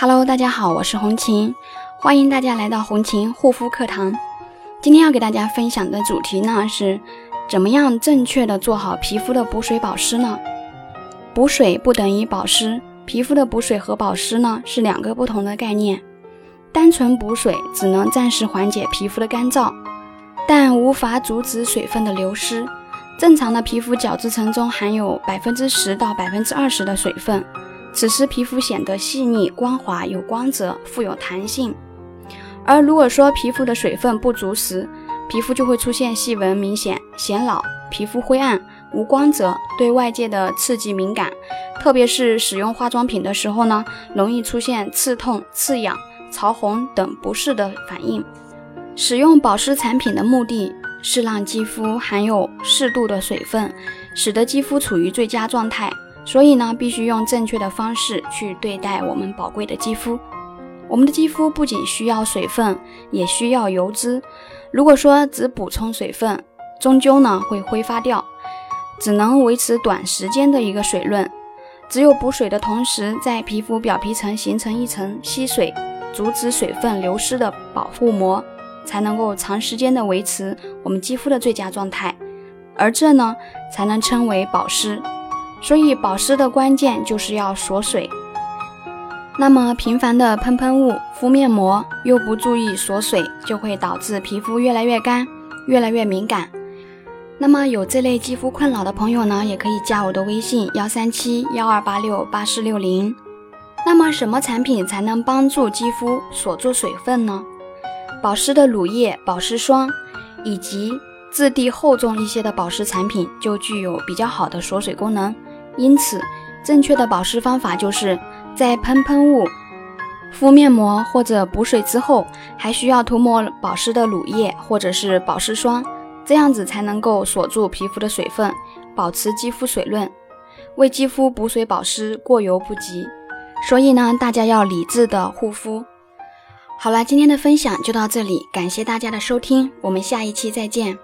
Hello，大家好，我是红琴，欢迎大家来到红琴护肤课堂。今天要给大家分享的主题呢是，怎么样正确的做好皮肤的补水保湿呢？补水不等于保湿，皮肤的补水和保湿呢是两个不同的概念。单纯补水只能暂时缓解皮肤的干燥，但无法阻止水分的流失。正常的皮肤角质层中含有百分之十到百分之二十的水分。此时皮肤显得细腻、光滑、有光泽、富有弹性。而如果说皮肤的水分不足时，皮肤就会出现细纹明显、显老、皮肤灰暗、无光泽、对外界的刺激敏感，特别是使用化妆品的时候呢，容易出现刺痛、刺痒、潮红等不适的反应。使用保湿产品的目的是让肌肤含有适度的水分，使得肌肤处于最佳状态。所以呢，必须用正确的方式去对待我们宝贵的肌肤。我们的肌肤不仅需要水分，也需要油脂。如果说只补充水分，终究呢会挥发掉，只能维持短时间的一个水润。只有补水的同时，在皮肤表皮层形成一层吸水、阻止水分流失的保护膜，才能够长时间的维持我们肌肤的最佳状态。而这呢，才能称为保湿。所以保湿的关键就是要锁水。那么频繁的喷喷雾、敷面膜又不注意锁水，就会导致皮肤越来越干、越来越敏感。那么有这类肌肤困扰的朋友呢，也可以加我的微信幺三七幺二八六八四六零。那么什么产品才能帮助肌肤锁住水分呢？保湿的乳液、保湿霜以及质地厚重一些的保湿产品就具有比较好的锁水功能。因此，正确的保湿方法就是在喷喷雾、敷面膜或者补水之后，还需要涂抹保湿的乳液或者是保湿霜，这样子才能够锁住皮肤的水分，保持肌肤水润。为肌肤补水保湿，过犹不及。所以呢，大家要理智的护肤。好了，今天的分享就到这里，感谢大家的收听，我们下一期再见。